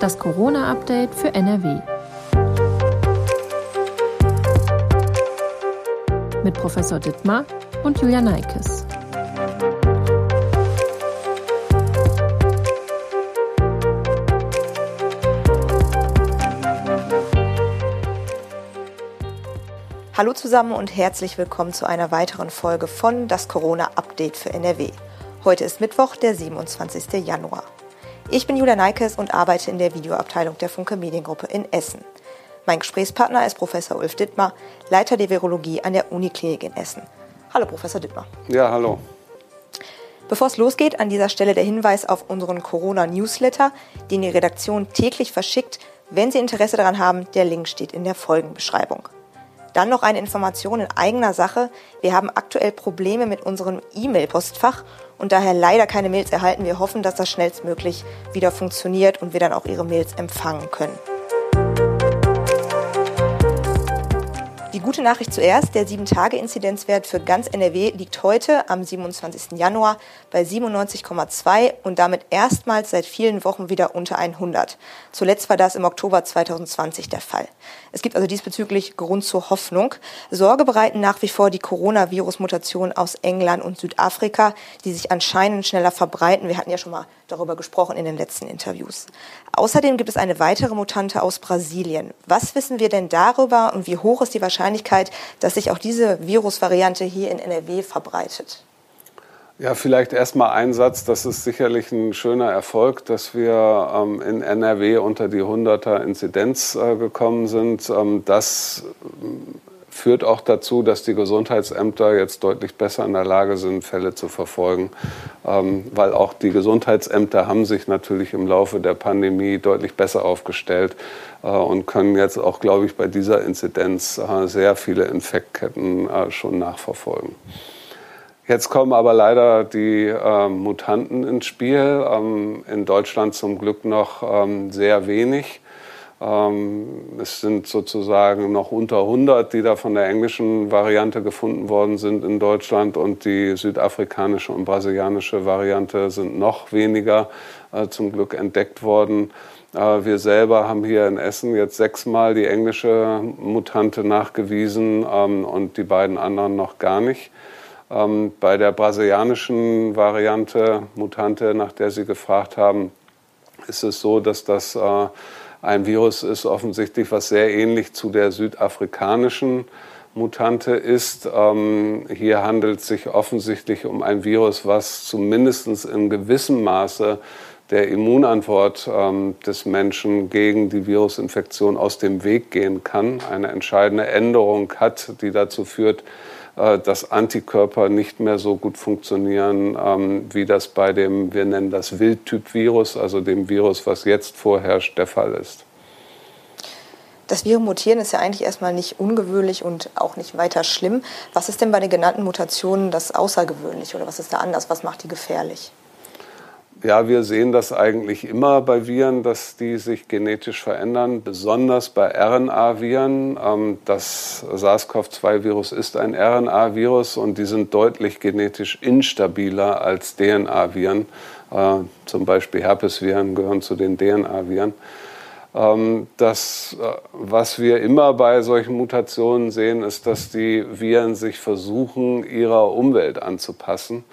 Das Corona-Update für NRW. Mit Professor Dittmar und Julia Neikes. Hallo zusammen und herzlich willkommen zu einer weiteren Folge von Das Corona-Update für NRW. Heute ist Mittwoch, der 27. Januar. Ich bin Julia Neikes und arbeite in der Videoabteilung der Funke Mediengruppe in Essen. Mein Gesprächspartner ist Professor Ulf Dittmar, Leiter der Virologie an der Uniklinik in Essen. Hallo, Professor Dittmar. Ja, hallo. Bevor es losgeht, an dieser Stelle der Hinweis auf unseren Corona-Newsletter, den die Redaktion täglich verschickt. Wenn Sie Interesse daran haben, der Link steht in der Folgenbeschreibung. Dann noch eine Information in eigener Sache. Wir haben aktuell Probleme mit unserem E-Mail-Postfach und daher leider keine Mails erhalten. Wir hoffen, dass das schnellstmöglich wieder funktioniert und wir dann auch Ihre Mails empfangen können. Gute Nachricht zuerst, der 7-Tage-Inzidenzwert für ganz NRW liegt heute am 27. Januar bei 97,2 und damit erstmals seit vielen Wochen wieder unter 100. Zuletzt war das im Oktober 2020 der Fall. Es gibt also diesbezüglich Grund zur Hoffnung. Sorge bereiten nach wie vor die Coronavirus-Mutationen aus England und Südafrika, die sich anscheinend schneller verbreiten. Wir hatten ja schon mal darüber gesprochen in den letzten Interviews. Außerdem gibt es eine weitere Mutante aus Brasilien. Was wissen wir denn darüber und wie hoch ist die Wahrscheinlichkeit, dass sich auch diese Virusvariante hier in NRW verbreitet? Ja, vielleicht erstmal ein Satz. Das ist sicherlich ein schöner Erfolg, dass wir ähm, in NRW unter die 100er Inzidenz äh, gekommen sind. Ähm, das führt auch dazu, dass die Gesundheitsämter jetzt deutlich besser in der Lage sind, Fälle zu verfolgen, ähm, weil auch die Gesundheitsämter haben sich natürlich im Laufe der Pandemie deutlich besser aufgestellt äh, und können jetzt auch, glaube ich, bei dieser Inzidenz äh, sehr viele Infektketten äh, schon nachverfolgen. Jetzt kommen aber leider die äh, Mutanten ins Spiel. Ähm, in Deutschland zum Glück noch ähm, sehr wenig. Ähm, es sind sozusagen noch unter 100, die da von der englischen Variante gefunden worden sind in Deutschland und die südafrikanische und brasilianische Variante sind noch weniger äh, zum Glück entdeckt worden. Äh, wir selber haben hier in Essen jetzt sechsmal die englische Mutante nachgewiesen ähm, und die beiden anderen noch gar nicht. Ähm, bei der brasilianischen Variante, Mutante, nach der Sie gefragt haben, ist es so, dass das äh, ein Virus ist, offensichtlich, was sehr ähnlich zu der südafrikanischen Mutante ist. Ähm, hier handelt es sich offensichtlich um ein Virus, was zumindest in gewissem Maße der Immunantwort ähm, des Menschen gegen die Virusinfektion aus dem Weg gehen kann, eine entscheidende Änderung hat, die dazu führt, dass Antikörper nicht mehr so gut funktionieren, ähm, wie das bei dem, wir nennen das Wildtyp-Virus, also dem Virus, was jetzt vorherrscht, der Fall ist. Das Viren mutieren ist ja eigentlich erstmal nicht ungewöhnlich und auch nicht weiter schlimm. Was ist denn bei den genannten Mutationen das Außergewöhnliche oder was ist da anders? Was macht die gefährlich? Ja, wir sehen das eigentlich immer bei Viren, dass die sich genetisch verändern, besonders bei RNA-Viren. Ähm, das SARS-CoV-2-Virus ist ein RNA-Virus und die sind deutlich genetisch instabiler als DNA-Viren. Äh, zum Beispiel Herpesviren gehören zu den DNA-Viren. Ähm, das, äh, was wir immer bei solchen Mutationen sehen, ist, dass die Viren sich versuchen, ihrer Umwelt anzupassen.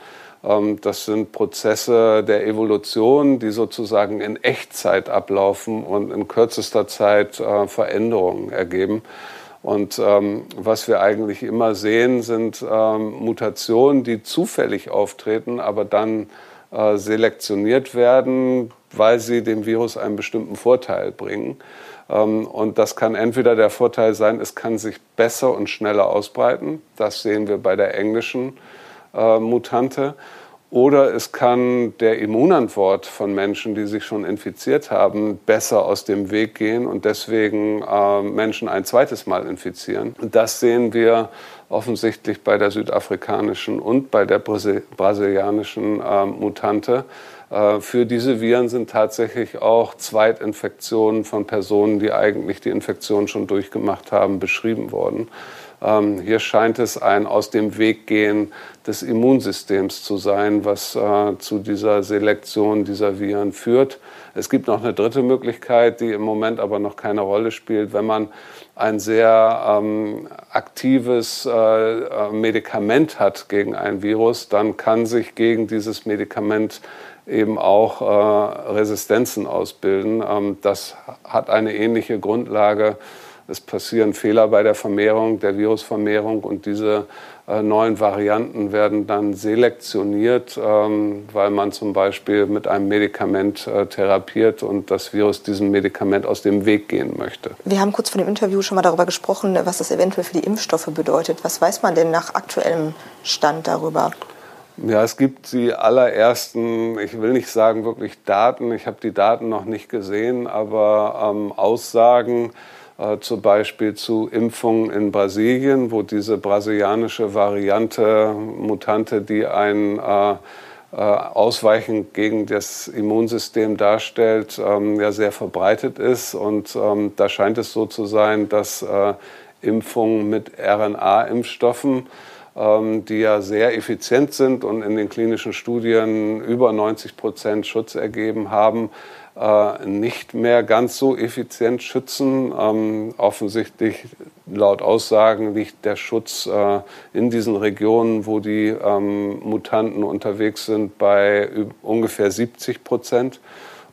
Ähm, das sind Prozesse der Evolution, die sozusagen in Echtzeit ablaufen und in kürzester Zeit äh, Veränderungen ergeben. Und ähm, was wir eigentlich immer sehen, sind ähm, Mutationen, die zufällig auftreten, aber dann äh, selektioniert werden, weil sie dem Virus einen bestimmten Vorteil bringen. Ähm, und das kann entweder der Vorteil sein, es kann sich besser und schneller ausbreiten. Das sehen wir bei der englischen äh, Mutante. Oder es kann der Immunantwort von Menschen, die sich schon infiziert haben, besser aus dem Weg gehen und deswegen äh, Menschen ein zweites Mal infizieren. Und das sehen wir offensichtlich bei der südafrikanischen und bei der Brasil brasilianischen äh, Mutante. Äh, für diese Viren sind tatsächlich auch Zweitinfektionen von Personen, die eigentlich die Infektion schon durchgemacht haben, beschrieben worden. Ähm, hier scheint es ein aus dem Weg gehen des Immunsystems zu sein, was äh, zu dieser Selektion dieser Viren führt. Es gibt noch eine dritte Möglichkeit, die im Moment aber noch keine Rolle spielt. Wenn man ein sehr ähm, aktives äh, äh Medikament hat gegen ein Virus, dann kann sich gegen dieses Medikament eben auch äh, Resistenzen ausbilden. Ähm, das hat eine ähnliche Grundlage es passieren Fehler bei der Vermehrung, der Virusvermehrung und diese äh, neuen Varianten werden dann selektioniert, ähm, weil man zum Beispiel mit einem Medikament äh, therapiert und das Virus diesem Medikament aus dem Weg gehen möchte. Wir haben kurz vor dem Interview schon mal darüber gesprochen, was das eventuell für die Impfstoffe bedeutet. Was weiß man denn nach aktuellem Stand darüber? Ja, es gibt die allerersten, ich will nicht sagen wirklich Daten, ich habe die Daten noch nicht gesehen, aber ähm, Aussagen, zum Beispiel zu Impfungen in Brasilien, wo diese brasilianische Variante, Mutante, die ein äh, äh, Ausweichen gegen das Immunsystem darstellt, ähm, ja sehr verbreitet ist. Und ähm, da scheint es so zu sein, dass äh, Impfungen mit RNA-Impfstoffen, ähm, die ja sehr effizient sind und in den klinischen Studien über 90 Prozent Schutz ergeben haben, äh, nicht mehr ganz so effizient schützen. Ähm, offensichtlich laut Aussagen liegt der Schutz äh, in diesen Regionen, wo die ähm, Mutanten unterwegs sind, bei ungefähr 70 Prozent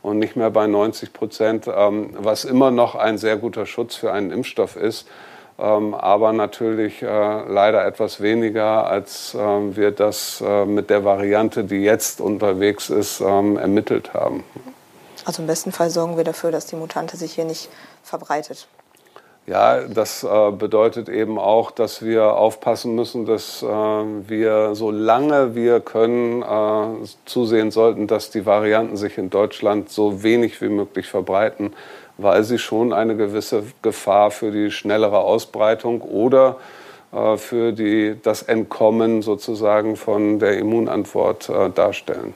und nicht mehr bei 90 Prozent, ähm, was immer noch ein sehr guter Schutz für einen Impfstoff ist. Ähm, aber natürlich äh, leider etwas weniger, als äh, wir das äh, mit der Variante, die jetzt unterwegs ist, ähm, ermittelt haben. Also im besten Fall sorgen wir dafür, dass die Mutante sich hier nicht verbreitet. Ja, das äh, bedeutet eben auch, dass wir aufpassen müssen, dass äh, wir, solange wir können, äh, zusehen sollten, dass die Varianten sich in Deutschland so wenig wie möglich verbreiten, weil sie schon eine gewisse Gefahr für die schnellere Ausbreitung oder äh, für die, das Entkommen sozusagen von der Immunantwort äh, darstellen.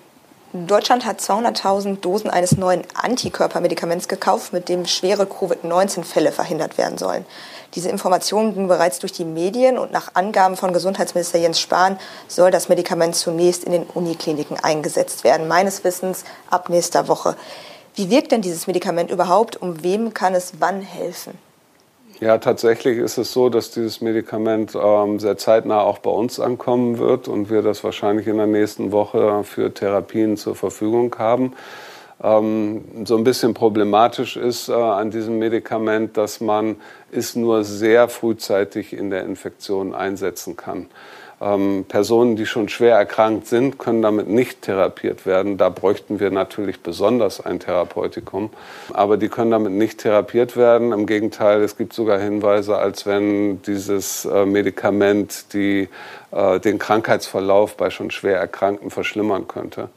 Deutschland hat 200.000 Dosen eines neuen Antikörpermedikaments gekauft, mit dem schwere Covid-19-Fälle verhindert werden sollen. Diese Informationen gingen bereits durch die Medien und nach Angaben von Gesundheitsminister Jens Spahn soll das Medikament zunächst in den Unikliniken eingesetzt werden, meines Wissens ab nächster Woche. Wie wirkt denn dieses Medikament überhaupt? Um wem kann es wann helfen? Ja, tatsächlich ist es so, dass dieses Medikament ähm, sehr zeitnah auch bei uns ankommen wird und wir das wahrscheinlich in der nächsten Woche für Therapien zur Verfügung haben. Ähm, so ein bisschen problematisch ist äh, an diesem Medikament, dass man es nur sehr frühzeitig in der Infektion einsetzen kann. Ähm, Personen, die schon schwer erkrankt sind, können damit nicht therapiert werden. Da bräuchten wir natürlich besonders ein Therapeutikum. Aber die können damit nicht therapiert werden. Im Gegenteil, es gibt sogar Hinweise, als wenn dieses äh, Medikament die, äh, den Krankheitsverlauf bei schon schwer Erkrankten verschlimmern könnte.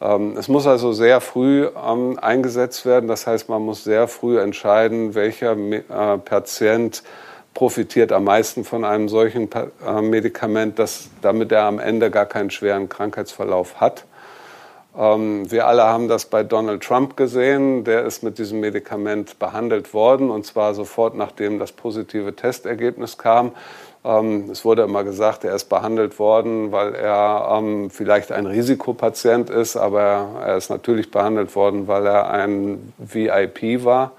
Ähm, es muss also sehr früh ähm, eingesetzt werden. Das heißt, man muss sehr früh entscheiden, welcher äh, Patient profitiert am meisten von einem solchen äh, Medikament, dass, damit er am Ende gar keinen schweren Krankheitsverlauf hat. Ähm, wir alle haben das bei Donald Trump gesehen. Der ist mit diesem Medikament behandelt worden und zwar sofort nachdem das positive Testergebnis kam. Ähm, es wurde immer gesagt, er ist behandelt worden, weil er ähm, vielleicht ein Risikopatient ist, aber er ist natürlich behandelt worden, weil er ein VIP war.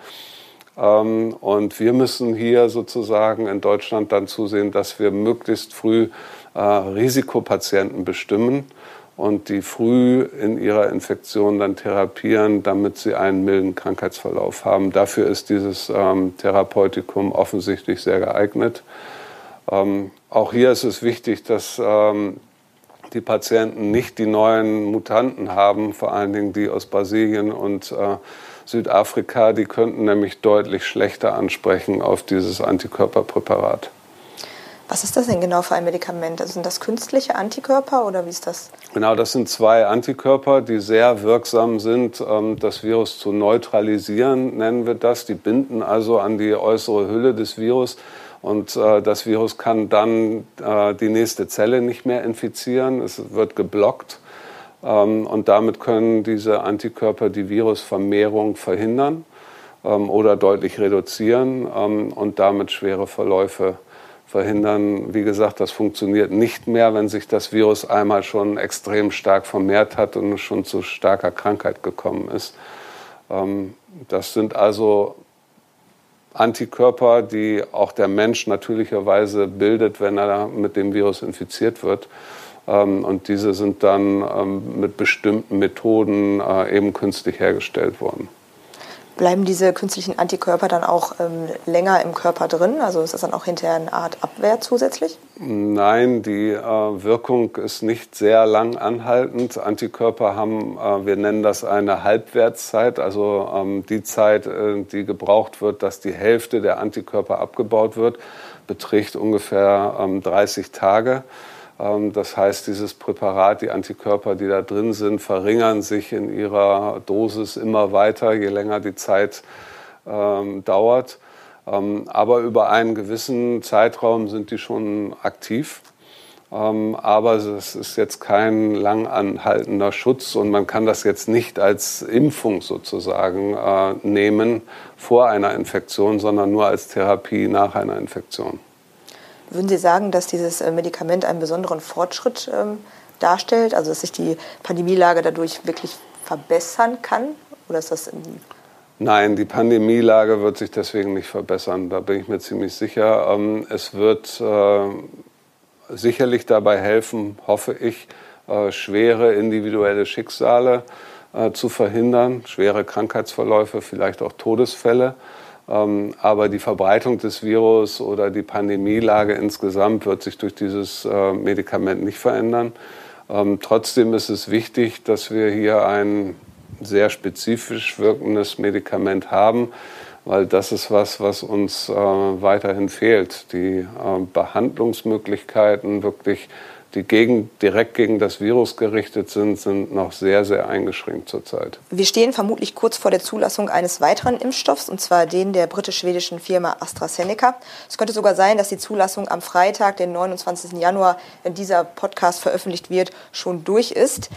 Ähm, und wir müssen hier sozusagen in Deutschland dann zusehen, dass wir möglichst früh äh, Risikopatienten bestimmen und die früh in ihrer Infektion dann therapieren, damit sie einen milden Krankheitsverlauf haben. Dafür ist dieses ähm, Therapeutikum offensichtlich sehr geeignet. Ähm, auch hier ist es wichtig, dass ähm, die Patienten nicht die neuen Mutanten haben, vor allen Dingen die aus Brasilien und äh, Südafrika, die könnten nämlich deutlich schlechter ansprechen auf dieses Antikörperpräparat. Was ist das denn genau für ein Medikament? Also sind das künstliche Antikörper oder wie ist das? Genau, das sind zwei Antikörper, die sehr wirksam sind, ähm, das Virus zu neutralisieren, nennen wir das. Die binden also an die äußere Hülle des Virus und äh, das Virus kann dann äh, die nächste Zelle nicht mehr infizieren. Es wird geblockt und damit können diese Antikörper die Virusvermehrung verhindern ähm, oder deutlich reduzieren ähm, und damit schwere Verläufe verhindern. Wie gesagt, das funktioniert nicht mehr, wenn sich das Virus einmal schon extrem stark vermehrt hat und schon zu starker Krankheit gekommen ist. Ähm, das sind also Antikörper, die auch der Mensch natürlicherweise bildet, wenn er mit dem Virus infiziert wird. Ähm, und diese sind dann ähm, mit bestimmten Methoden äh, eben künstlich hergestellt worden. Bleiben diese künstlichen Antikörper dann auch ähm, länger im Körper drin? Also ist das dann auch hinterher eine Art Abwehr zusätzlich? Nein, die äh, Wirkung ist nicht sehr lang anhaltend. Antikörper haben, äh, wir nennen das eine Halbwertszeit, also ähm, die Zeit, äh, die gebraucht wird, dass die Hälfte der Antikörper abgebaut wird, beträgt ungefähr ähm, 30 Tage. Ähm, das heißt, dieses Präparat, die Antikörper, die da drin sind, verringern sich in ihrer Dosis immer weiter, je länger die Zeit ähm, dauert. Ähm, aber über einen gewissen Zeitraum sind die schon aktiv. Ähm, aber es ist jetzt kein lang anhaltender Schutz und man kann das jetzt nicht als Impfung sozusagen äh, nehmen vor einer Infektion, sondern nur als Therapie nach einer Infektion. Würden Sie sagen, dass dieses äh, Medikament einen besonderen Fortschritt ähm, darstellt, also dass sich die Pandemielage dadurch wirklich verbessern kann? Oder ist das Nein, die Pandemielage wird sich deswegen nicht verbessern. Da bin ich mir ziemlich sicher. Ähm, es wird äh, sicherlich dabei helfen, hoffe ich, äh, schwere individuelle Schicksale äh, zu verhindern, schwere Krankheitsverläufe, vielleicht auch Todesfälle. Ähm, aber die Verbreitung des Virus oder die Pandemielage insgesamt wird sich durch dieses äh, Medikament nicht verändern. Ähm, trotzdem ist es wichtig, dass wir hier ein sehr spezifisch wirkendes Medikament haben, weil das ist was, was uns äh, weiterhin fehlt. Die äh, Behandlungsmöglichkeiten wirklich die gegen, direkt gegen das Virus gerichtet sind, sind noch sehr, sehr eingeschränkt zurzeit. Wir stehen vermutlich kurz vor der Zulassung eines weiteren Impfstoffs, und zwar den der britisch-schwedischen Firma AstraZeneca. Es könnte sogar sein, dass die Zulassung am Freitag, den 29. Januar, wenn dieser Podcast veröffentlicht wird, schon durch ist.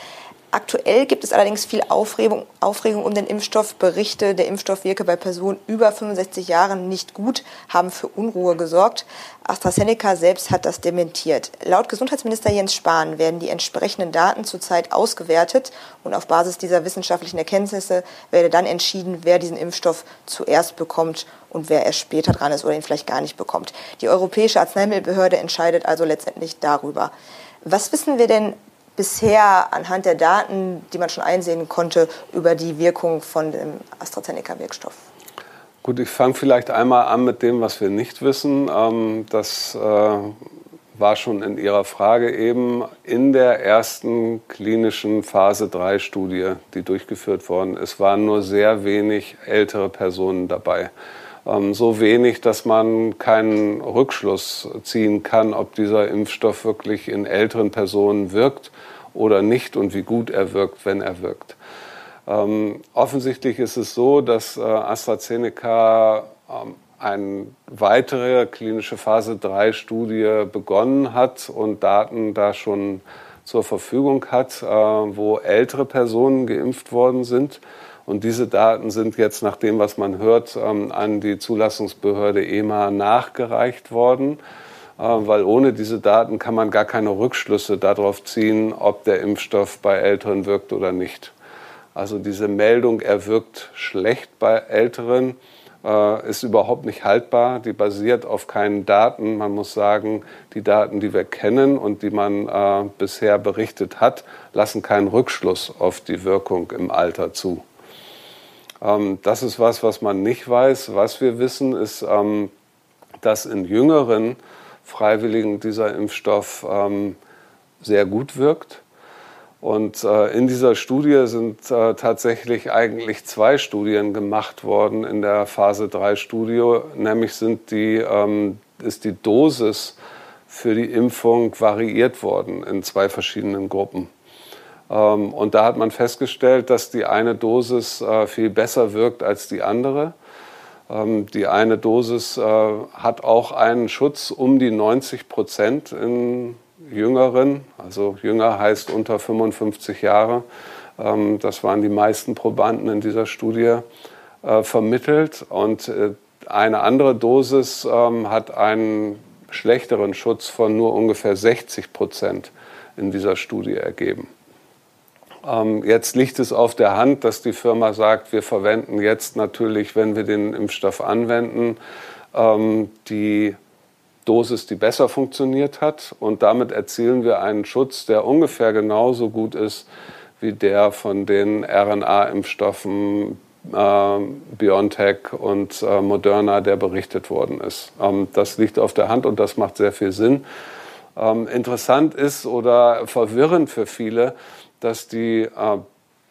Aktuell gibt es allerdings viel Aufregung, Aufregung um den Impfstoff. Berichte, der Impfstoff wirke bei Personen über 65 Jahren nicht gut, haben für Unruhe gesorgt. AstraZeneca selbst hat das dementiert. Laut Gesundheitsminister Jens Spahn werden die entsprechenden Daten zurzeit ausgewertet und auf Basis dieser wissenschaftlichen Erkenntnisse werde dann entschieden, wer diesen Impfstoff zuerst bekommt und wer erst später dran ist oder ihn vielleicht gar nicht bekommt. Die Europäische Arzneimittelbehörde entscheidet also letztendlich darüber. Was wissen wir denn bisher anhand der Daten, die man schon einsehen konnte, über die Wirkung von dem AstraZeneca-Wirkstoff? Gut, ich fange vielleicht einmal an mit dem, was wir nicht wissen. Ähm, das äh, war schon in Ihrer Frage eben in der ersten klinischen Phase 3 Studie, die durchgeführt worden ist, waren nur sehr wenig ältere Personen dabei. Ähm, so wenig, dass man keinen Rückschluss ziehen kann, ob dieser Impfstoff wirklich in älteren Personen wirkt oder nicht und wie gut er wirkt, wenn er wirkt. Ähm, offensichtlich ist es so, dass äh, AstraZeneca ähm, eine weitere klinische Phase 3 Studie begonnen hat und Daten da schon zur Verfügung hat, äh, wo ältere Personen geimpft worden sind. Und diese Daten sind jetzt nach dem, was man hört, ähm, an die Zulassungsbehörde EMA nachgereicht worden. Äh, weil ohne diese Daten kann man gar keine Rückschlüsse darauf ziehen, ob der Impfstoff bei Älteren wirkt oder nicht. Also diese Meldung, er wirkt schlecht bei Älteren, äh, ist überhaupt nicht haltbar. Die basiert auf keinen Daten. Man muss sagen, die Daten, die wir kennen und die man äh, bisher berichtet hat, lassen keinen Rückschluss auf die Wirkung im Alter zu. Ähm, das ist was, was man nicht weiß. Was wir wissen, ist, ähm, dass in jüngeren Freiwilligen dieser Impfstoff ähm, sehr gut wirkt. Und äh, in dieser Studie sind äh, tatsächlich eigentlich zwei Studien gemacht worden in der Phase 3 Studie. Nämlich sind die, ähm, ist die Dosis für die Impfung variiert worden in zwei verschiedenen Gruppen. Ähm, und da hat man festgestellt, dass die eine Dosis äh, viel besser wirkt als die andere. Ähm, die eine Dosis äh, hat auch einen Schutz um die 90 Prozent in Jüngeren. Also jünger heißt unter 55 Jahre. Ähm, das waren die meisten Probanden in dieser Studie äh, vermittelt. Und eine andere Dosis hat einen schlechteren Schutz von nur ungefähr 60 Prozent in dieser Studie ergeben. Ähm, jetzt liegt es auf der Hand, dass die Firma sagt, wir verwenden jetzt natürlich, wenn wir den Impfstoff anwenden, ähm, die Dosis, die besser funktioniert hat. Und damit erzielen wir einen Schutz, der ungefähr genauso gut ist wie der von den RNA-Impfstoffen äh, BioNTech und äh, Moderna, der berichtet worden ist. Ähm, das liegt auf der Hand und das macht sehr viel Sinn. Ähm, interessant ist oder verwirrend für viele, dass die äh,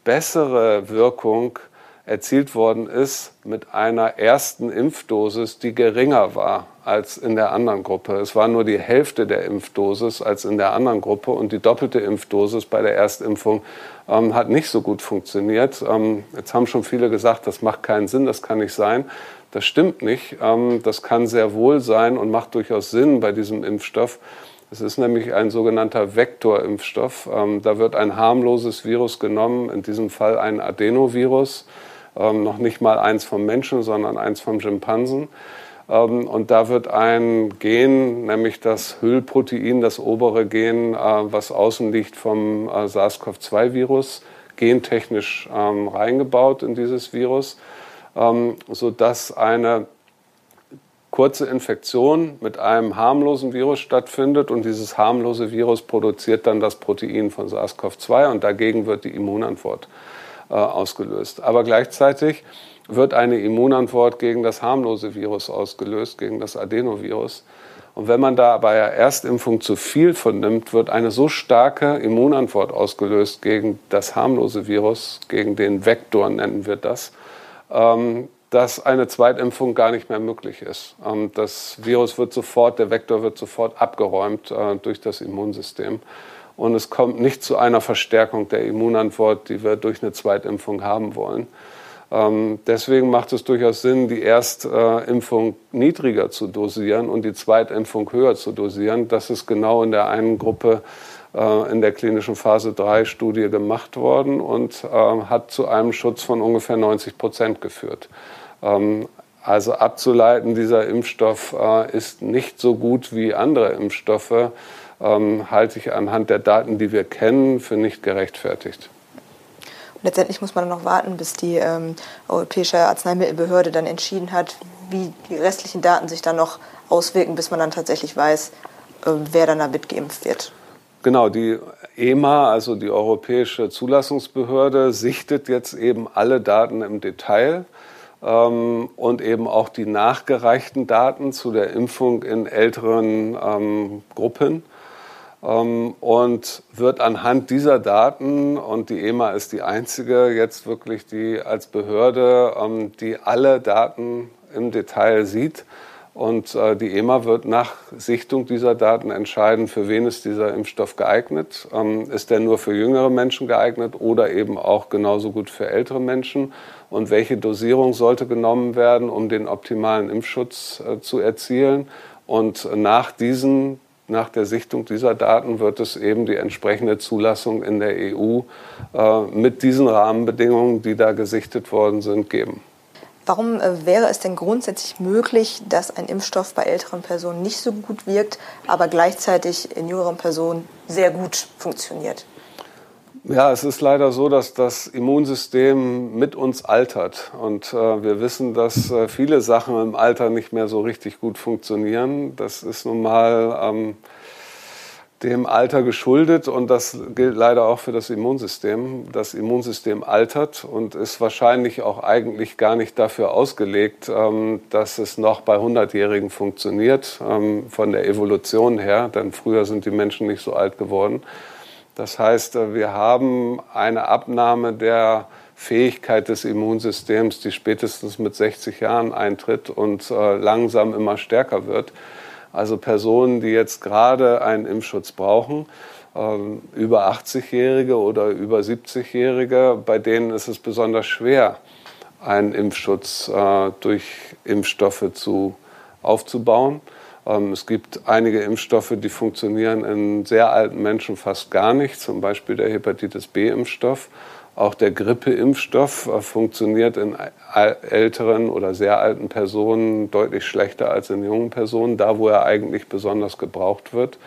bessere Wirkung erzielt worden ist mit einer ersten Impfdosis, die geringer war als in der anderen Gruppe. Es war nur die Hälfte der Impfdosis als in der anderen Gruppe und die doppelte Impfdosis bei der Erstimpfung ähm, hat nicht so gut funktioniert. Ähm, jetzt haben schon viele gesagt, das macht keinen Sinn, das kann nicht sein. Das stimmt nicht. Ähm, das kann sehr wohl sein und macht durchaus Sinn bei diesem Impfstoff. Es ist nämlich ein sogenannter Vektorimpfstoff. Ähm, da wird ein harmloses Virus genommen, in diesem Fall ein Adenovirus, ähm, noch nicht mal eins vom Menschen, sondern eins vom Schimpansen. Ähm, und da wird ein Gen, nämlich das Hüllprotein, das obere Gen, äh, was außen liegt vom äh, SARS-CoV-2-Virus, gentechnisch ähm, reingebaut in dieses Virus, ähm, sodass eine kurze Infektion mit einem harmlosen Virus stattfindet und dieses harmlose Virus produziert dann das Protein von SARS-CoV-2 und dagegen wird die Immunantwort äh, ausgelöst. Aber gleichzeitig wird eine Immunantwort gegen das harmlose Virus ausgelöst, gegen das Adenovirus. Und wenn man da bei der Erstimpfung zu viel von nimmt, wird eine so starke Immunantwort ausgelöst gegen das harmlose Virus, gegen den Vektor nennen wir das, ähm, dass eine Zweitimpfung gar nicht mehr möglich ist. Ähm, das Virus wird sofort, der Vektor wird sofort abgeräumt äh, durch das Immunsystem. Und es kommt nicht zu einer Verstärkung der Immunantwort, die wir durch eine Zweitimpfung haben wollen. Ähm, deswegen macht es durchaus Sinn, die Erstimpfung niedriger zu dosieren und die Zweitimpfung höher zu dosieren. Das ist genau in der einen Gruppe äh, in der klinischen Phase 3 Studie gemacht worden und äh, hat zu einem Schutz von ungefähr 90 Prozent geführt. Ähm, also abzuleiten, dieser Impfstoff äh, ist nicht so gut wie andere Impfstoffe, ähm, halte ich anhand der Daten, die wir kennen, für nicht gerechtfertigt. letztendlich muss man noch warten, bis die ähm, Europäische Arzneimittelbehörde dann entschieden hat, wie die restlichen Daten sich dann noch auswirken, bis man dann tatsächlich weiß, äh, wer dann damit geimpft wird. Genau, die EMA, also die Europäische Zulassungsbehörde, sichtet jetzt eben alle Daten im Detail und eben auch die nachgereichten Daten zu der Impfung in älteren ähm, Gruppen ähm, und wird anhand dieser Daten, und die EMA ist die einzige jetzt wirklich, die als Behörde, ähm, die alle Daten im Detail sieht, und äh, die EMA wird nach Sichtung dieser Daten entscheiden, für wen ist dieser Impfstoff geeignet. Ähm, ist der nur für jüngere Menschen geeignet oder eben auch genauso gut für ältere Menschen? Und welche Dosierung sollte genommen werden, um den optimalen Impfschutz äh, zu erzielen? Und nach diesen nach der Sichtung dieser Daten wird es eben die entsprechende Zulassung in der EU äh, mit diesen Rahmenbedingungen, die da gesichtet worden sind, geben. Warum äh, wäre es denn grundsätzlich möglich, dass ein Impfstoff bei älteren Personen nicht so gut wirkt, aber gleichzeitig in jüngeren Personen sehr gut funktioniert? Ja, es ist leider so, dass das Immunsystem mit uns altert. Und äh, wir wissen, dass äh, viele Sachen im Alter nicht mehr so richtig gut funktionieren. Das ist nun mal ähm, dem Alter geschuldet und das gilt leider auch für das Immunsystem. Das Immunsystem altert und ist wahrscheinlich auch eigentlich gar nicht dafür ausgelegt, ähm, dass es noch bei 100-Jährigen funktioniert, ähm, von der Evolution her, denn früher sind die Menschen nicht so alt geworden. Das heißt, äh, wir haben eine Abnahme der Fähigkeit des Immunsystems, die spätestens mit 60 Jahren eintritt und äh, langsam immer stärker wird. Also Personen, die jetzt gerade einen Impfschutz brauchen, ähm, über 80-Jährige oder über 70-Jährige, bei denen ist es besonders schwer, einen Impfschutz äh, durch Impfstoffe zu, aufzubauen. Ähm, es gibt einige Impfstoffe, die funktionieren in sehr alten Menschen fast gar nicht, zum Beispiel der Hepatitis B-Impfstoff. Auch der Grippeimpfstoff äh, funktioniert in älteren oder sehr alten Personen deutlich schlechter als in jungen Personen, da wo er eigentlich besonders gebraucht wird.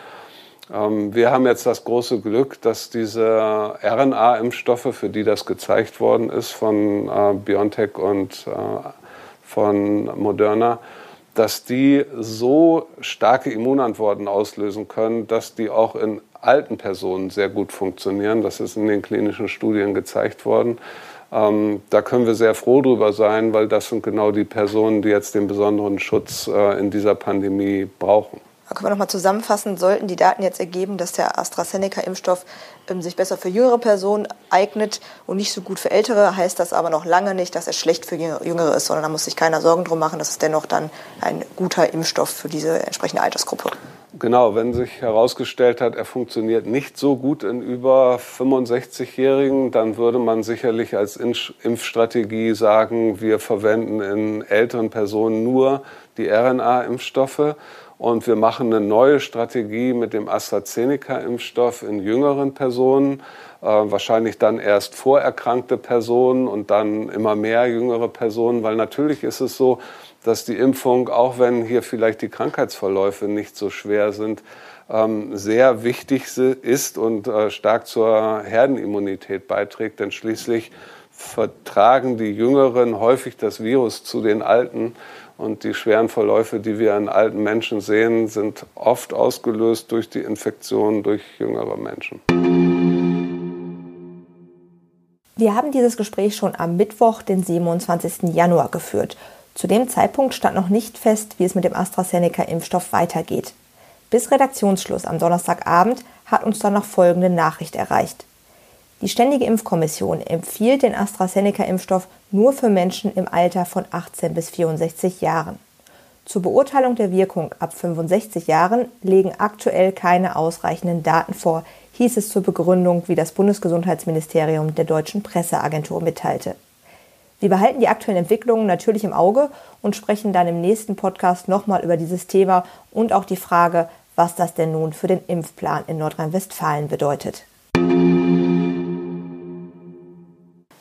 Ähm, wir haben jetzt das große Glück, dass diese RNA-Impfstoffe, für die das gezeigt worden ist von äh, BioNTech und äh, von Moderna, dass die so starke Immunantworten auslösen können, dass die auch in alten Personen sehr gut funktionieren. Das ist in den klinischen Studien gezeigt worden. Ähm, da können wir sehr froh drüber sein, weil das sind genau die Personen, die jetzt den besonderen Schutz äh, in dieser Pandemie brauchen. Können wir nochmal zusammenfassen, sollten die Daten jetzt ergeben, dass der AstraZeneca-Impfstoff ähm, sich besser für jüngere Personen eignet und nicht so gut für ältere, heißt das aber noch lange nicht, dass er schlecht für jüngere ist, sondern da muss sich keiner Sorgen drum machen, das ist dennoch dann ein guter Impfstoff für diese entsprechende Altersgruppe. Genau, wenn sich herausgestellt hat, er funktioniert nicht so gut in über 65-Jährigen, dann würde man sicherlich als Impfstrategie sagen, wir verwenden in älteren Personen nur die RNA-Impfstoffe und wir machen eine neue Strategie mit dem AstraZeneca-Impfstoff in jüngeren Personen, äh, wahrscheinlich dann erst vorerkrankte Personen und dann immer mehr jüngere Personen, weil natürlich ist es so, dass die Impfung, auch wenn hier vielleicht die Krankheitsverläufe nicht so schwer sind, ähm, sehr wichtig ist und äh, stark zur Herdenimmunität beiträgt, denn schließlich vertragen die Jüngeren häufig das Virus zu den Alten und die schweren Verläufe, die wir an alten Menschen sehen, sind oft ausgelöst durch die Infektion durch jüngere Menschen. Wir haben dieses Gespräch schon am Mittwoch, den 27. Januar, geführt. Zu dem Zeitpunkt stand noch nicht fest, wie es mit dem AstraZeneca-Impfstoff weitergeht. Bis Redaktionsschluss am Donnerstagabend hat uns dann noch folgende Nachricht erreicht. Die Ständige Impfkommission empfiehlt den AstraZeneca-Impfstoff nur für Menschen im Alter von 18 bis 64 Jahren. Zur Beurteilung der Wirkung ab 65 Jahren legen aktuell keine ausreichenden Daten vor, hieß es zur Begründung, wie das Bundesgesundheitsministerium der deutschen Presseagentur mitteilte. Wir behalten die aktuellen Entwicklungen natürlich im Auge und sprechen dann im nächsten Podcast nochmal über dieses Thema und auch die Frage, was das denn nun für den Impfplan in Nordrhein-Westfalen bedeutet.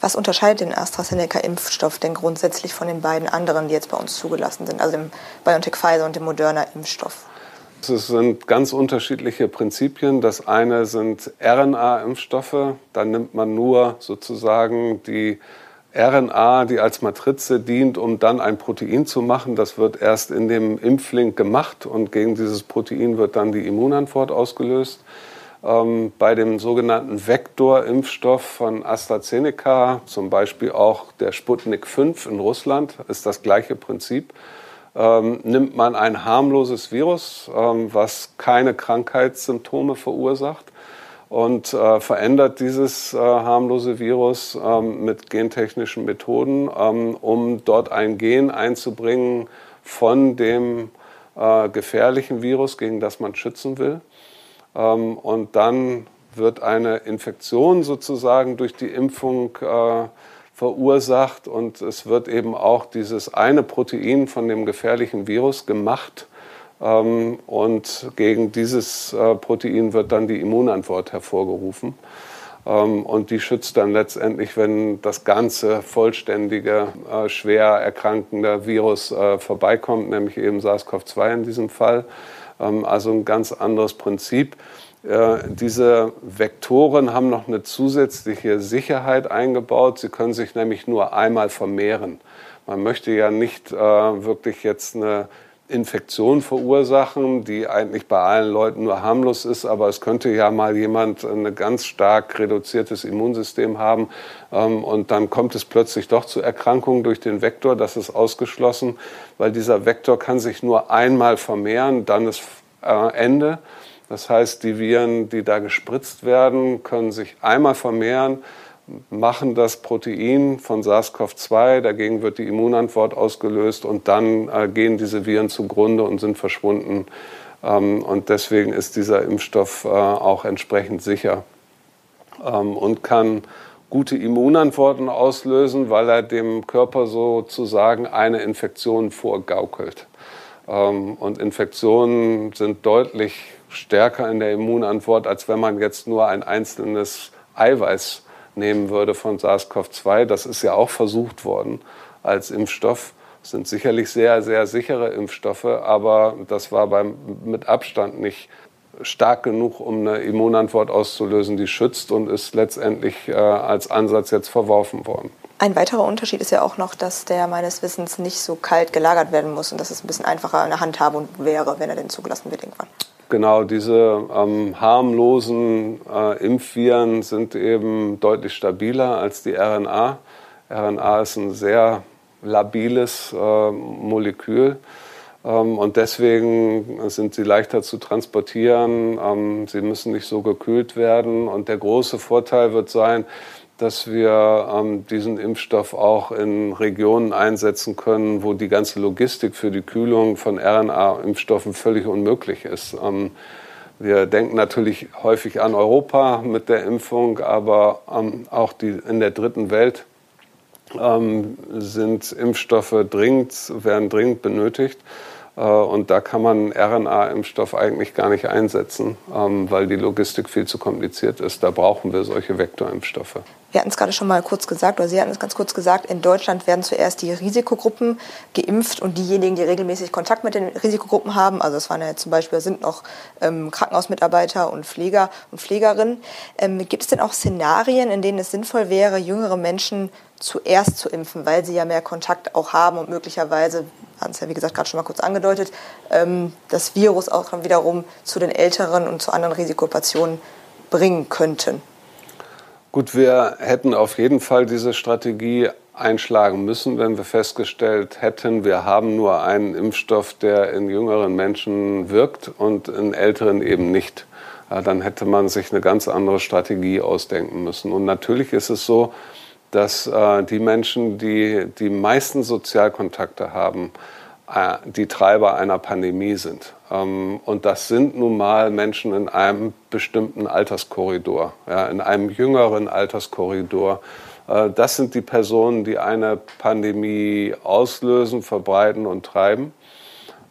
Was unterscheidet den AstraZeneca-Impfstoff denn grundsätzlich von den beiden anderen, die jetzt bei uns zugelassen sind, also dem BioNTech Pfizer und dem Moderna-Impfstoff? Es sind ganz unterschiedliche Prinzipien. Das eine sind RNA-Impfstoffe. Da nimmt man nur sozusagen die RNA, die als Matrize dient, um dann ein Protein zu machen. Das wird erst in dem Impfling gemacht und gegen dieses Protein wird dann die Immunantwort ausgelöst. Ähm, bei dem sogenannten Vektorimpfstoff von AstraZeneca, zum Beispiel auch der Sputnik 5 in Russland, ist das gleiche Prinzip. Ähm, nimmt man ein harmloses Virus, ähm, was keine Krankheitssymptome verursacht und äh, verändert dieses äh, harmlose Virus ähm, mit gentechnischen Methoden, ähm, um dort ein Gen einzubringen von dem äh, gefährlichen Virus, gegen das man schützen will. Ähm, und dann wird eine Infektion sozusagen durch die Impfung äh, verursacht und es wird eben auch dieses eine Protein von dem gefährlichen Virus gemacht ähm, und gegen dieses äh, Protein wird dann die Immunantwort hervorgerufen. Ähm, und die schützt dann letztendlich, wenn das ganze vollständige, äh, schwer erkrankende Virus äh, vorbeikommt, nämlich eben SARS-CoV-2 in diesem Fall. Ähm, also ein ganz anderes Prinzip. Äh, diese Vektoren haben noch eine zusätzliche Sicherheit eingebaut. Sie können sich nämlich nur einmal vermehren. Man möchte ja nicht äh, wirklich jetzt eine Infektion verursachen, die eigentlich bei allen Leuten nur harmlos ist, aber es könnte ja mal jemand ein ganz stark reduziertes Immunsystem haben ähm, und dann kommt es plötzlich doch zu Erkrankungen durch den Vektor. Das ist ausgeschlossen, weil dieser Vektor kann sich nur einmal vermehren, dann ist äh, Ende. Das heißt, die Viren, die da gespritzt werden, können sich einmal vermehren machen das Protein von SARS-CoV-2, dagegen wird die Immunantwort ausgelöst und dann äh, gehen diese Viren zugrunde und sind verschwunden. Ähm, und deswegen ist dieser Impfstoff äh, auch entsprechend sicher ähm, und kann gute Immunantworten auslösen, weil er dem Körper sozusagen eine Infektion vorgaukelt. Ähm, und Infektionen sind deutlich stärker in der Immunantwort, als wenn man jetzt nur ein einzelnes Eiweiß nehmen würde von SARS-CoV-2. Das ist ja auch versucht worden als Impfstoff. Das sind sicherlich sehr, sehr sichere Impfstoffe, aber das war beim, mit Abstand nicht stark genug, um eine Immunantwort auszulösen, die schützt und ist letztendlich äh, als Ansatz jetzt verworfen worden. Ein weiterer Unterschied ist ja auch noch, dass der meines Wissens nicht so kalt gelagert werden muss und dass es ein bisschen einfacher in der Handhabung wäre, wenn er denn zugelassen wird irgendwann. Genau, diese ähm, harmlosen äh, Impfviren sind eben deutlich stabiler als die RNA. RNA ist ein sehr labiles äh, Molekül ähm, und deswegen sind sie leichter zu transportieren. Ähm, sie müssen nicht so gekühlt werden und der große Vorteil wird sein, dass wir ähm, diesen Impfstoff auch in Regionen einsetzen können, wo die ganze Logistik für die Kühlung von RNA-Impfstoffen völlig unmöglich ist. Ähm, wir denken natürlich häufig an Europa mit der Impfung, aber ähm, auch die, in der dritten Welt ähm, sind Impfstoffe dringend, werden dringend benötigt. Äh, und da kann man RNA-Impfstoff eigentlich gar nicht einsetzen, ähm, weil die Logistik viel zu kompliziert ist. Da brauchen wir solche Vektorimpfstoffe. Wir hatten es gerade schon mal kurz gesagt, oder Sie hatten es ganz kurz gesagt, in Deutschland werden zuerst die Risikogruppen geimpft und diejenigen, die regelmäßig Kontakt mit den Risikogruppen haben, also es waren ja zum Beispiel sind noch ähm, Krankenhausmitarbeiter und Pfleger und Pflegerinnen. Ähm, gibt es denn auch Szenarien, in denen es sinnvoll wäre, jüngere Menschen zuerst zu impfen, weil sie ja mehr Kontakt auch haben und möglicherweise, haben es ja wie gesagt gerade schon mal kurz angedeutet, ähm, das Virus auch dann wiederum zu den Älteren und zu anderen Risikopatienten bringen könnten? Gut, wir hätten auf jeden Fall diese Strategie einschlagen müssen, wenn wir festgestellt hätten, wir haben nur einen Impfstoff, der in jüngeren Menschen wirkt und in älteren eben nicht. Dann hätte man sich eine ganz andere Strategie ausdenken müssen. Und natürlich ist es so, dass äh, die Menschen, die die meisten Sozialkontakte haben, äh, die Treiber einer Pandemie sind. Ähm, und das sind nun mal Menschen in einem bestimmten Alterskorridor, ja, in einem jüngeren Alterskorridor. Äh, das sind die Personen, die eine Pandemie auslösen, verbreiten und treiben.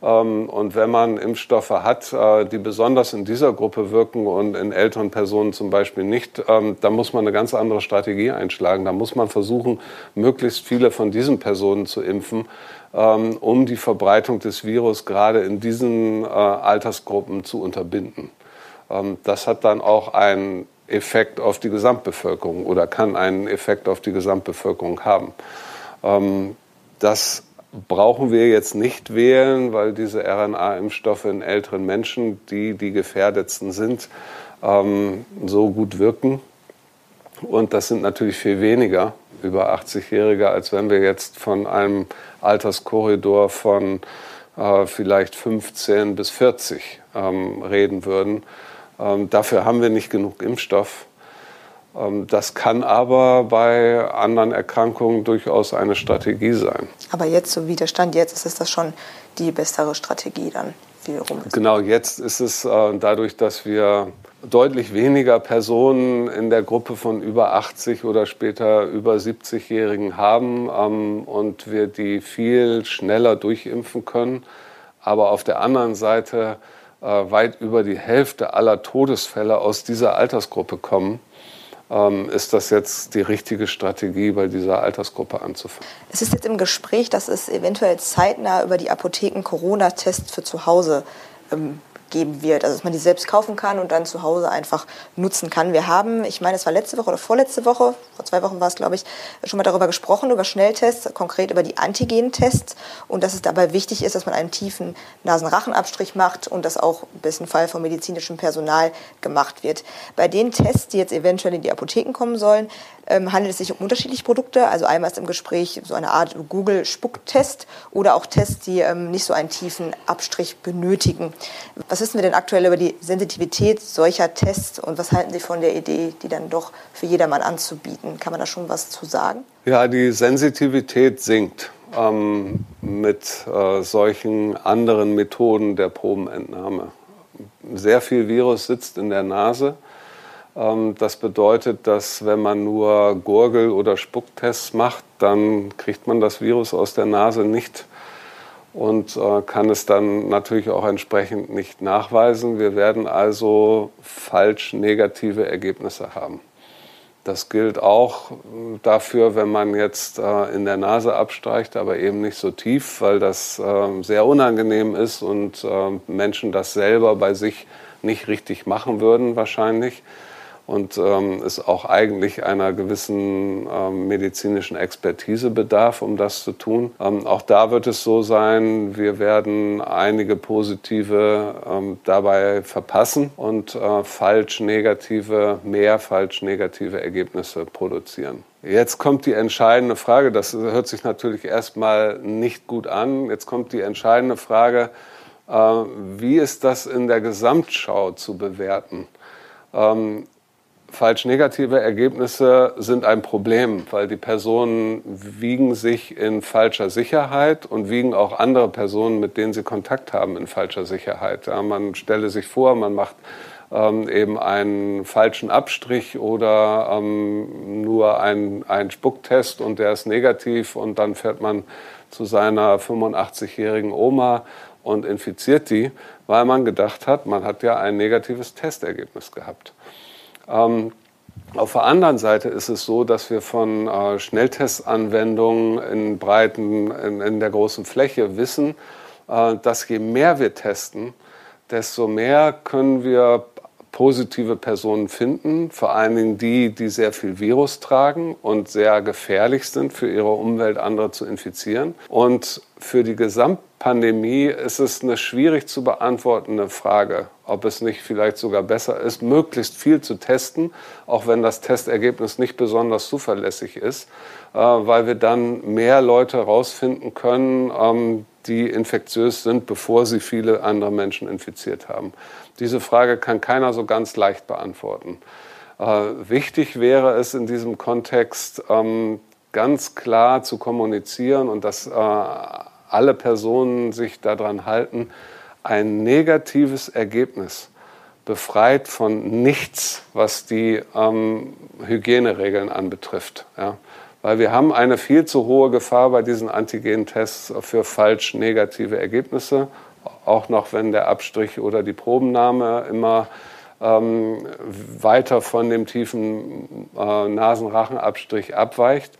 Ähm, und wenn man Impfstoffe hat, äh, die besonders in dieser Gruppe wirken und in älteren Personen zum Beispiel nicht, ähm, dann muss man eine ganz andere Strategie einschlagen. Da muss man versuchen, möglichst viele von diesen Personen zu impfen, ähm, um die Verbreitung des Virus gerade in diesen äh, Altersgruppen zu unterbinden. Das hat dann auch einen Effekt auf die Gesamtbevölkerung oder kann einen Effekt auf die Gesamtbevölkerung haben. Das brauchen wir jetzt nicht wählen, weil diese RNA-Impfstoffe in älteren Menschen, die die gefährdetsten sind, ähm, so gut wirken. Und das sind natürlich viel weniger über 80-Jährige, als wenn wir jetzt von einem Alterskorridor von äh, vielleicht 15 bis 40 ähm, reden würden. Ähm, dafür haben wir nicht genug Impfstoff. Ähm, das kann aber bei anderen Erkrankungen durchaus eine Strategie sein. Aber jetzt, so wie der Stand jetzt, ist es das schon die bessere Strategie dann wiederum. Genau, jetzt ist es äh, dadurch, dass wir deutlich weniger Personen in der Gruppe von über 80 oder später über 70-Jährigen haben ähm, und wir die viel schneller durchimpfen können. Aber auf der anderen Seite äh, weit über die Hälfte aller Todesfälle aus dieser Altersgruppe kommen ist das jetzt die richtige Strategie, bei dieser Altersgruppe anzufangen. Es ist jetzt im Gespräch, dass es eventuell zeitnah über die Apotheken Corona-Tests für zu Hause ähm, geben wird. Also dass man die selbst kaufen kann und dann zu Hause einfach nutzen kann. Wir haben, ich meine, es war letzte Woche oder vorletzte Woche, vor zwei Wochen war es, glaube ich, schon mal darüber gesprochen, über Schnelltests, konkret über die Antigen-Tests und dass es dabei wichtig ist, dass man einen tiefen Nasenrachenabstrich macht und das auch im besten Fall vom medizinischen Personal gemacht wird. Bei den Tests, die jetzt eventuell in die Apotheken kommen sollen, ähm, handelt es sich um unterschiedliche Produkte. Also einmal ist im Gespräch so eine Art Google-Spucktest oder auch Tests, die ähm, nicht so einen tiefen Abstrich benötigen. Was wissen wir denn aktuell über die Sensitivität solcher Tests und was halten Sie von der Idee, die dann doch für jedermann anzubieten? Kann man da schon was zu sagen? Ja, die Sensitivität sinkt ähm, mit äh, solchen anderen Methoden der Probenentnahme. Sehr viel Virus sitzt in der Nase das bedeutet, dass wenn man nur Gurgel- oder Spucktests macht, dann kriegt man das Virus aus der Nase nicht und äh, kann es dann natürlich auch entsprechend nicht nachweisen. Wir werden also falsch negative Ergebnisse haben. Das gilt auch dafür, wenn man jetzt äh, in der Nase abstreicht, aber eben nicht so tief, weil das äh, sehr unangenehm ist und äh, Menschen das selber bei sich nicht richtig machen würden wahrscheinlich und ähm, es auch eigentlich einer gewissen ähm, medizinischen Expertise bedarf, um das zu tun. Ähm, auch da wird es so sein, wir werden einige positive ähm, dabei verpassen und äh, falsch negative, mehr falsch negative Ergebnisse produzieren. Jetzt kommt die entscheidende Frage, das hört sich natürlich erstmal nicht gut an. Jetzt kommt die entscheidende Frage, äh, wie ist das in der Gesamtschau zu bewerten? Ähm, falsch negative Ergebnisse sind ein Problem, weil die Personen wiegen sich in falscher Sicherheit und wiegen auch andere Personen, mit denen sie Kontakt haben, in falscher Sicherheit. Ja, man stelle sich vor, man macht ähm, eben einen falschen Abstrich oder ähm, nur einen, einen Spucktest und der ist negativ und dann fährt man zu seiner 85-jährigen Oma und infiziert die, weil man gedacht hat, man hat ja ein negatives Testergebnis gehabt. Ähm, auf der anderen Seite ist es so, dass wir von äh, Schnelltestanwendungen in Breiten, in, in, der großen Fläche wissen, äh, dass je mehr wir testen, desto mehr können wir positive Personen finden, vor allen Dingen die, die sehr viel Virus tragen und sehr gefährlich sind für ihre Umwelt, andere zu infizieren. Und für die Gesamtpandemie ist es eine schwierig zu beantwortende Frage, ob es nicht vielleicht sogar besser ist, möglichst viel zu testen, auch wenn das Testergebnis nicht besonders zuverlässig ist, äh, weil wir dann mehr Leute herausfinden können, ähm, die infektiös sind, bevor sie viele andere Menschen infiziert haben. Diese Frage kann keiner so ganz leicht beantworten. Äh, wichtig wäre es in diesem Kontext ähm, ganz klar zu kommunizieren und dass äh, alle Personen sich daran halten, ein negatives Ergebnis befreit von nichts, was die ähm, Hygieneregeln anbetrifft. Ja. Weil wir haben eine viel zu hohe Gefahr bei diesen Antigen-Tests für falsch negative Ergebnisse auch noch wenn der Abstrich oder die Probennahme immer ähm, weiter von dem tiefen äh, Nasenrachenabstrich abweicht,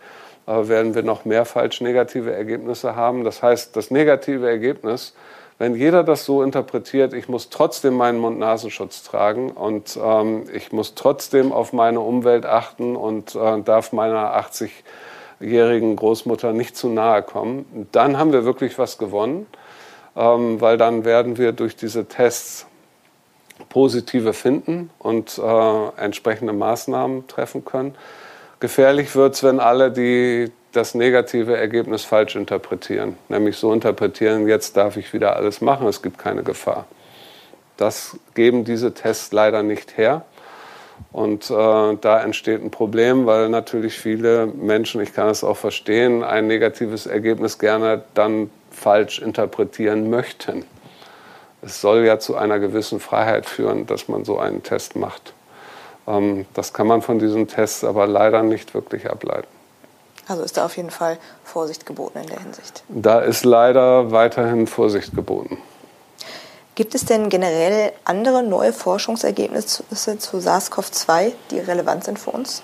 äh, werden wir noch mehr falsch negative Ergebnisse haben. Das heißt, das negative Ergebnis, wenn jeder das so interpretiert, ich muss trotzdem meinen Mund-Nasenschutz tragen und ähm, ich muss trotzdem auf meine Umwelt achten und äh, darf meiner 80-jährigen Großmutter nicht zu nahe kommen, dann haben wir wirklich was gewonnen weil dann werden wir durch diese Tests positive finden und äh, entsprechende Maßnahmen treffen können. Gefährlich wird es, wenn alle die das negative Ergebnis falsch interpretieren, nämlich so interpretieren, jetzt darf ich wieder alles machen, es gibt keine Gefahr. Das geben diese Tests leider nicht her. Und äh, da entsteht ein Problem, weil natürlich viele Menschen, ich kann es auch verstehen, ein negatives Ergebnis gerne dann falsch interpretieren möchten. Es soll ja zu einer gewissen Freiheit führen, dass man so einen Test macht. Ähm, das kann man von diesen Tests aber leider nicht wirklich ableiten. Also ist da auf jeden Fall Vorsicht geboten in der Hinsicht. Da ist leider weiterhin Vorsicht geboten. Gibt es denn generell andere neue Forschungsergebnisse zu SARS-CoV-2, die relevant sind für uns?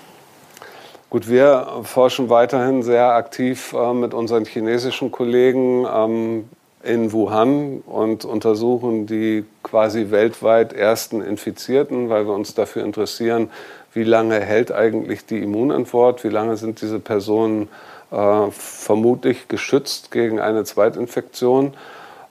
Gut, wir forschen weiterhin sehr aktiv äh, mit unseren chinesischen Kollegen ähm, in Wuhan und untersuchen die quasi weltweit ersten Infizierten, weil wir uns dafür interessieren, wie lange hält eigentlich die Immunantwort, wie lange sind diese Personen äh, vermutlich geschützt gegen eine Zweitinfektion.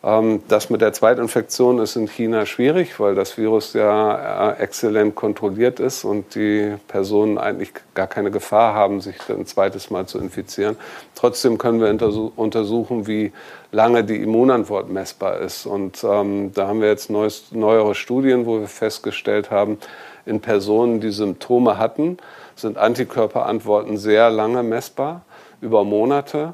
Ähm, das mit der Zweitinfektion ist in China schwierig, weil das Virus ja äh, exzellent kontrolliert ist und die Personen eigentlich gar keine Gefahr haben, sich ein zweites Mal zu infizieren. Trotzdem können wir untersuchen, wie lange die Immunantwort messbar ist. Und ähm, da haben wir jetzt neues, neuere Studien, wo wir festgestellt haben, in Personen, die Symptome hatten, sind Antikörperantworten sehr lange messbar, über Monate.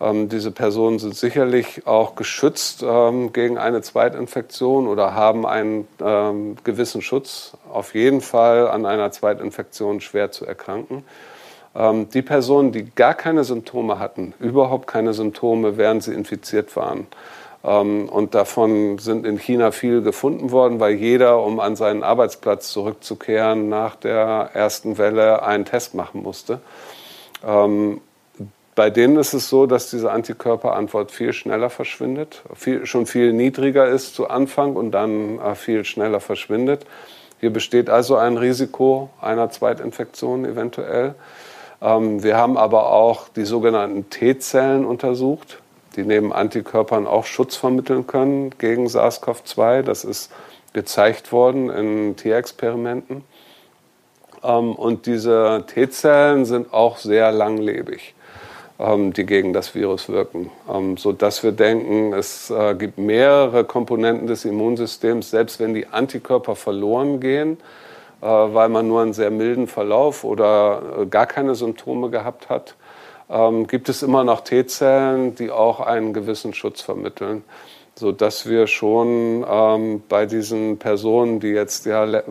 Ähm, diese Personen sind sicherlich auch geschützt ähm, gegen eine Zweitinfektion oder haben einen ähm, gewissen Schutz, auf jeden Fall an einer Zweitinfektion schwer zu erkranken. Ähm, die Personen, die gar keine Symptome hatten, überhaupt keine Symptome, während sie infiziert waren, Ähm, und davon sind in China viel gefunden worden, weil jeder, um an seinen Arbeitsplatz zurückzukehren, nach der ersten Welle einen Test machen musste. Bei denen ist es so, dass diese Antikörperantwort viel schneller verschwindet, viel, schon viel niedriger ist zu Anfang und dann äh, viel schneller verschwindet. Hier besteht also ein Risiko einer Zweitinfektion eventuell. Ähm, wir haben aber auch die sogenannten T-Zellen untersucht, die neben Antikörpern auch Schutz vermitteln können gegen SARS-CoV-2. Das ist gezeigt worden in Tierexperimenten. Ähm, und diese T-Zellen sind auch sehr langlebig, die gegen das Virus wirken, ähm, sodass wir denken, es äh, gibt mehrere Komponenten des Immunsystems, selbst wenn die Antikörper verloren gehen, äh, weil man nur einen sehr milden Verlauf oder äh, gar keine Symptome gehabt hat, gibt es immer noch T-Zellen, die auch einen gewissen Schutz vermitteln so dass wir schon ähm, bei diesen Personen, die jetzt ja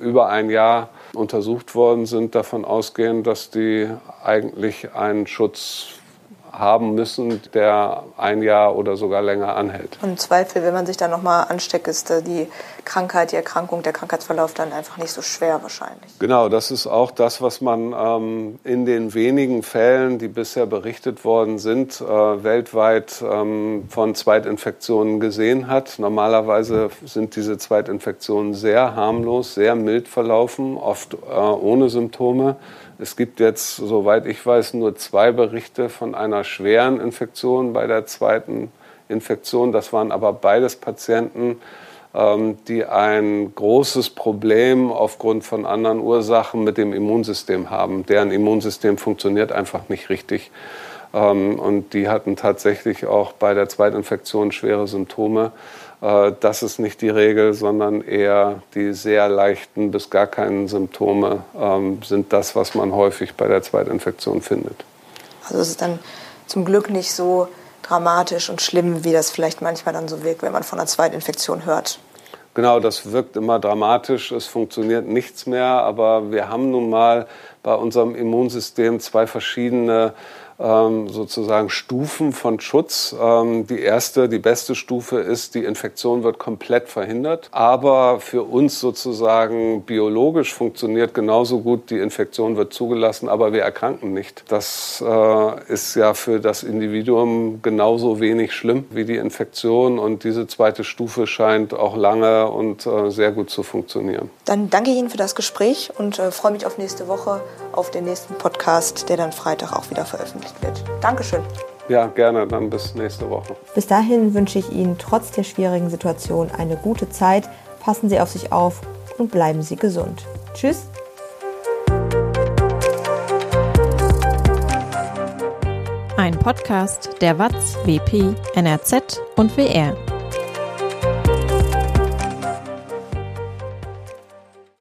über ein Jahr untersucht worden sind, davon ausgehen, dass die eigentlich einen Schutz haben müssen, der ein Jahr oder sogar länger anhält. Und im Zweifel, wenn man sich dann nochmal ansteckt, ist äh, die Krankheit, die Erkrankung, der Krankheitsverlauf dann einfach nicht so schwer wahrscheinlich. Genau, das ist auch das, was man ähm, in den wenigen Fällen, die bisher berichtet worden sind, äh, weltweit ähm, von Zweitinfektionen gesehen hat. Normalerweise sind diese Zweitinfektionen sehr harmlos, sehr mild verlaufen, oft äh, ohne Symptome. Es gibt jetzt, soweit ich weiß, nur zwei Berichte von einer schweren Infektion bei der zweiten Infektion. Das waren aber beides Patienten, ähm, die ein großes Problem aufgrund von anderen Ursachen mit dem Immunsystem haben. Deren Immunsystem funktioniert einfach nicht richtig. Ähm, und die hatten tatsächlich auch bei der Zweitinfektion schwere Symptome. Äh, das ist nicht die Regel, sondern eher die sehr leichten bis gar keinen Symptome ähm, sind das, was man häufig bei der Zweitinfektion findet. Also es ist dann zum Glück nicht so dramatisch und schlimm, wie das vielleicht manchmal dann so wirkt, wenn man von einer Zweitinfektion hört. Genau, das wirkt immer dramatisch, es funktioniert nichts mehr, aber wir haben nun mal bei unserem Immunsystem zwei verschiedene sozusagen Stufen von Schutz. Ähm, die erste, die beste Stufe ist, die Infektion wird komplett verhindert. Aber für uns sozusagen biologisch funktioniert genauso gut, die Infektion wird zugelassen, aber wir erkranken nicht. Das äh, ist ja für das Individuum genauso wenig schlimm wie die Infektion. Und diese zweite Stufe scheint auch lange und äh, sehr gut zu funktionieren. Dann danke ich Ihnen für das Gespräch und äh, freue mich auf nächste Woche, auf den nächsten Podcast, der dann Freitag auch wieder veröffentlicht veröffentlicht wird. Dankeschön. Ja, gerne. Dann bis nächste Woche. Bis dahin wünsche ich Ihnen trotz der schwierigen Situation eine gute Zeit. Passen Sie auf sich auf und bleiben Sie gesund. Tschüss. Ein Podcast der WAZ, WP, NRZ und WR.